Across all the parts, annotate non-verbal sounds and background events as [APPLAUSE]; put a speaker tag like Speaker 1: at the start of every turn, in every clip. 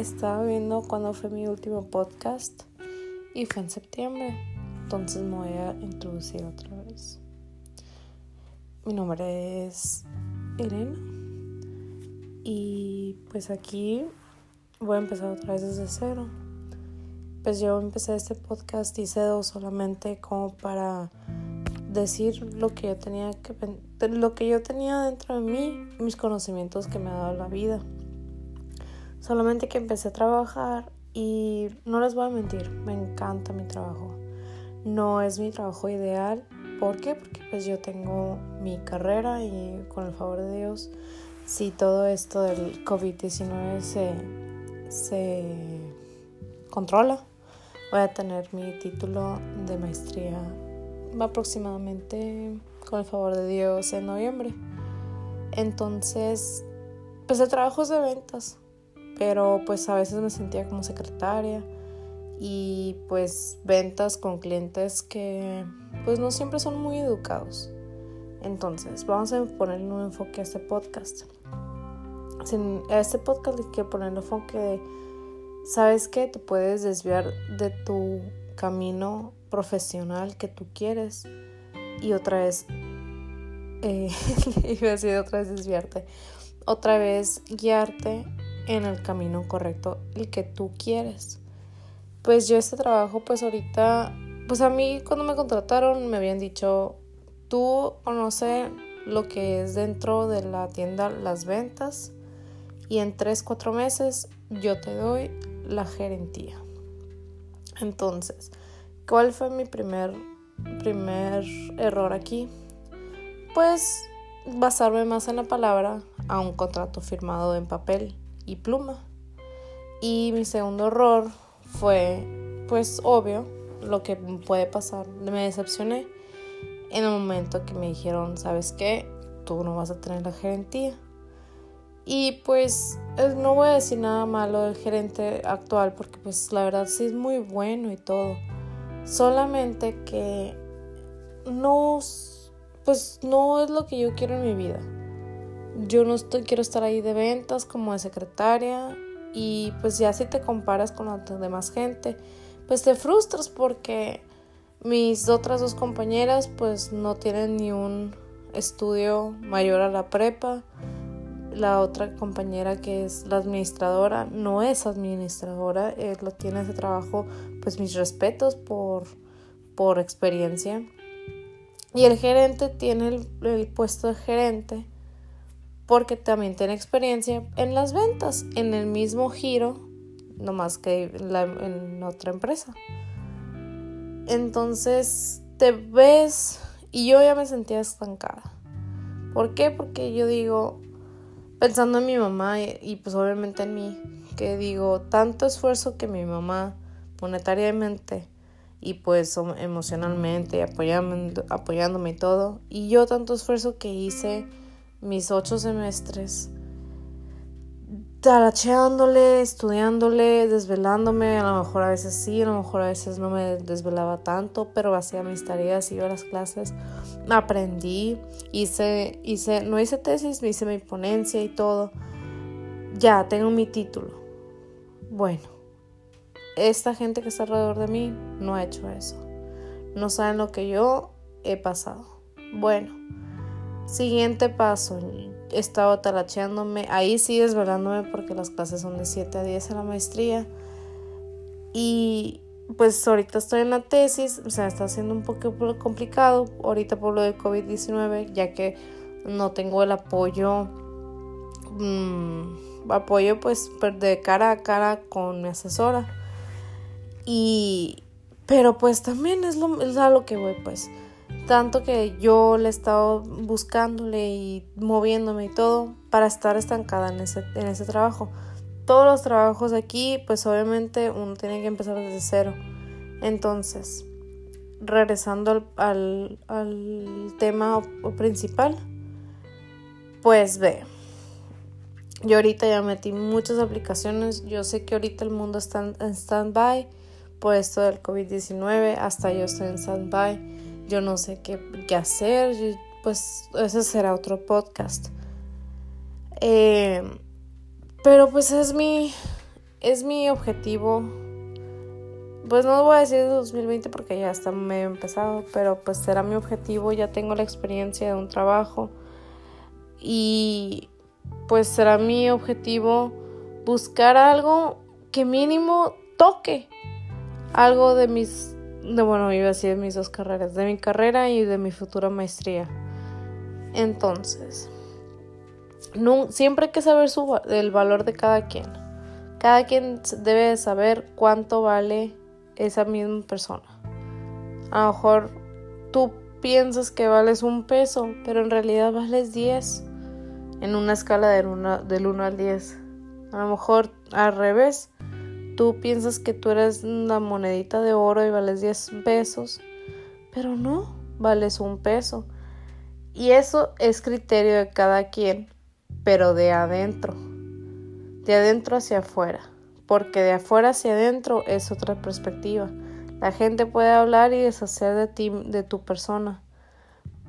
Speaker 1: estaba viendo cuando fue mi último podcast y fue en septiembre. Entonces me voy a introducir otra vez. Mi nombre es Irene y pues aquí voy a empezar otra vez desde cero. Pues yo empecé este podcast, hice dos solamente como para decir lo que yo tenía que lo que yo tenía dentro de mí, mis conocimientos que me ha dado la vida. Solamente que empecé a trabajar y no les voy a mentir, me encanta mi trabajo. No es mi trabajo ideal. ¿Por qué? Porque pues yo tengo mi carrera y con el favor de Dios, si todo esto del COVID-19 se, se controla, voy a tener mi título de maestría aproximadamente con el favor de Dios en noviembre. Entonces, pues el trabajo es de ventas pero pues a veces me sentía como secretaria y pues ventas con clientes que pues no siempre son muy educados. Entonces, vamos a ponerle un enfoque a este podcast. A este podcast le quiero poner el enfoque de, ¿sabes qué? Te puedes desviar de tu camino profesional que tú quieres y otra vez, eh, [LAUGHS] iba a decir otra vez desviarte, otra vez guiarte en el camino correcto, el que tú quieres. Pues yo este trabajo, pues ahorita, pues a mí cuando me contrataron me habían dicho, tú conoces lo que es dentro de la tienda las ventas y en 3, 4 meses yo te doy la gerentía. Entonces, ¿cuál fue mi primer, primer error aquí? Pues basarme más en la palabra a un contrato firmado en papel y pluma. Y mi segundo error fue, pues obvio, lo que puede pasar. Me decepcioné en el momento que me dijeron, ¿sabes qué? Tú no vas a tener la gerentía. Y pues eh, no voy a decir nada malo del gerente actual porque pues la verdad sí es muy bueno y todo. Solamente que no, pues no es lo que yo quiero en mi vida yo no estoy, quiero estar ahí de ventas como de secretaria y pues ya si te comparas con la demás gente, pues te frustras porque mis otras dos compañeras pues no tienen ni un estudio mayor a la prepa. La otra compañera que es la administradora no es administradora, él lo tiene ese trabajo, pues mis respetos por, por experiencia. Y el gerente tiene el puesto de gerente porque también tiene experiencia en las ventas, en el mismo giro, no más que en otra empresa. Entonces te ves y yo ya me sentía estancada. ¿Por qué? Porque yo digo, pensando en mi mamá y, pues obviamente en mí, que digo, tanto esfuerzo que mi mamá monetariamente y pues emocionalmente apoyándome, apoyándome y todo, y yo tanto esfuerzo que hice mis ocho semestres talacheándole, estudiándole, desvelándome, a lo mejor a veces sí, a lo mejor a veces no me desvelaba tanto, pero hacía mis tareas, iba a las clases, aprendí, hice, hice, no hice tesis, hice mi ponencia y todo. Ya, tengo mi título. Bueno, esta gente que está alrededor de mí no ha hecho eso. No saben lo que yo he pasado. Bueno, Siguiente paso, estaba talacheándome, ahí sí desvelándome porque las clases son de 7 a 10 en la maestría. Y pues ahorita estoy en la tesis, o sea, está siendo un poco complicado ahorita por lo de COVID-19, ya que no tengo el apoyo, mm, apoyo pues de cara a cara con mi asesora. Y, pero pues también es, lo, es a lo que voy pues. Tanto que yo le he estado buscándole y moviéndome y todo para estar estancada en ese, en ese trabajo. Todos los trabajos aquí, pues obviamente uno tiene que empezar desde cero. Entonces, regresando al, al, tema principal, pues ve. Yo ahorita ya metí muchas aplicaciones. Yo sé que ahorita el mundo está en stand-by por esto del COVID-19. Hasta yo estoy en stand-by yo no sé qué, hacer, pues ese será otro podcast. Eh, pero pues es mi, es mi objetivo. Pues no voy a decir 2020 porque ya está medio empezado, pero pues será mi objetivo. Ya tengo la experiencia de un trabajo y pues será mi objetivo buscar algo que mínimo toque algo de mis, de bueno, iba a decir de mis dos carreras, de mi carrera y de mi futura maestría. Entonces, siempre hay que saber su, el valor de cada quien. Cada quien debe saber cuánto vale esa misma persona. A lo mejor tú piensas que vales un peso, pero en realidad vales 10 en una escala del 1, del 1 al 10. A lo mejor al revés, tú piensas que tú eres una monedita de oro y vales 10 pesos, pero no, vales un peso. Y eso es criterio de cada quien, pero de adentro, de adentro hacia afuera, porque de afuera hacia adentro es otra perspectiva. La gente puede hablar y deshacer de ti, de tu persona,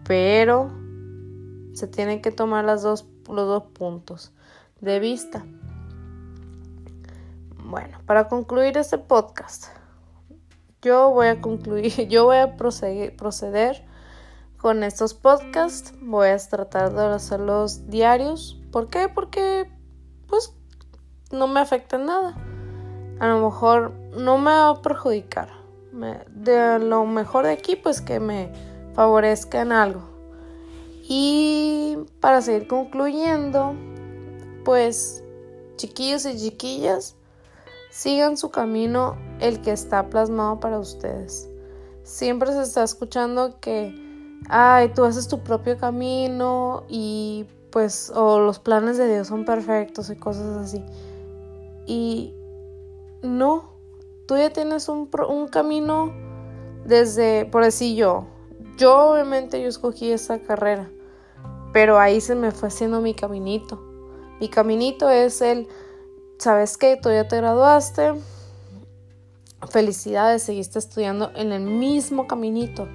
Speaker 1: pero se tienen que tomar dos, los dos puntos de vista. Bueno, para concluir este podcast, yo voy a concluir, [LAUGHS] yo voy a proceder con estos podcasts. Voy a tratar de hacerlos diarios. ¿Por qué? Porque pues no me afecta nada. A lo mejor no me va a perjudicar. de lo mejor de aquí, pues que me favorezca en algo. Y para seguir concluyendo, pues chiquillos y chiquillas, Sigan su camino el que está plasmado para ustedes. Siempre se está escuchando que, ay, tú haces tu propio camino y pues, o los planes de Dios son perfectos y cosas así. Y no, tú ya tienes un, camino desde, por decir yo, yo obviamente yo escogí esa carrera, pero ahí se me fue haciendo mi caminito. Mi caminito es el ¿sabes qué? Tú ya te graduaste. Felicidades, seguiste estudiando en el mismo caminito.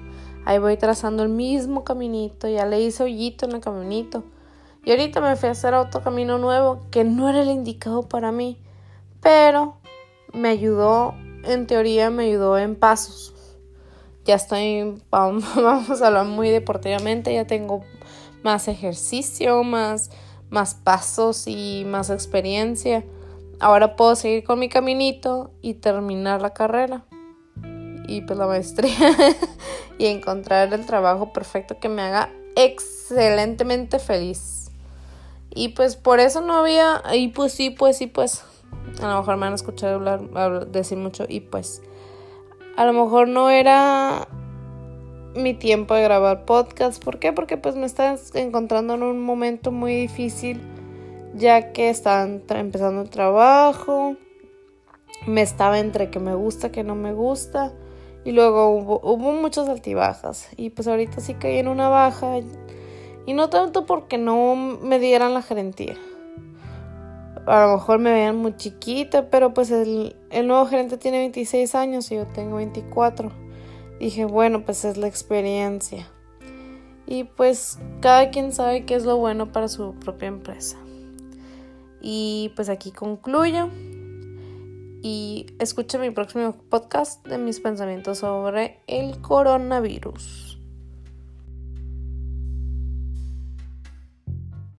Speaker 1: Ahí voy trazando el mismo caminito. Ya le hice hoyito en el caminito. Y ahorita me fui a hacer otro camino nuevo que no era el indicado para mí. Pero me ayudó, en teoría me ayudó en pasos. Ya estoy, [LAUGHS] vamos a hablar muy deportivamente, ya tengo más ejercicio, más, más pasos y más experiencia ahora puedo seguir con mi caminito y terminar la carrera y pues la maestría [LAUGHS] y encontrar el trabajo perfecto que me haga excelentemente feliz. Y pues por eso no había, y pues sí, pues sí, pues a lo mejor me han escuchado hablar, decir mucho y pues a lo mejor no era mi tiempo de grabar podcast. ¿Por qué? Porque pues me estaba encontrando en un momento muy difícil ya que estaban empezando el trabajo, me estaba entre que me gusta, que no me gusta, y luego hubo, muchas altibajas, y pues ahorita sí caí en una baja, y no tanto porque no me dieran la gerentía. A lo mejor me veían muy chiquita, pero pues el, el nuevo gerente tiene 26 años y yo tengo 24. Dije, bueno, pues es la experiencia. Y pues cada quien sabe qué es lo bueno para su propia empresa. Y pues aquí concluyo. Y escucha mi próximo podcast de mis pensamientos sobre el coronavirus.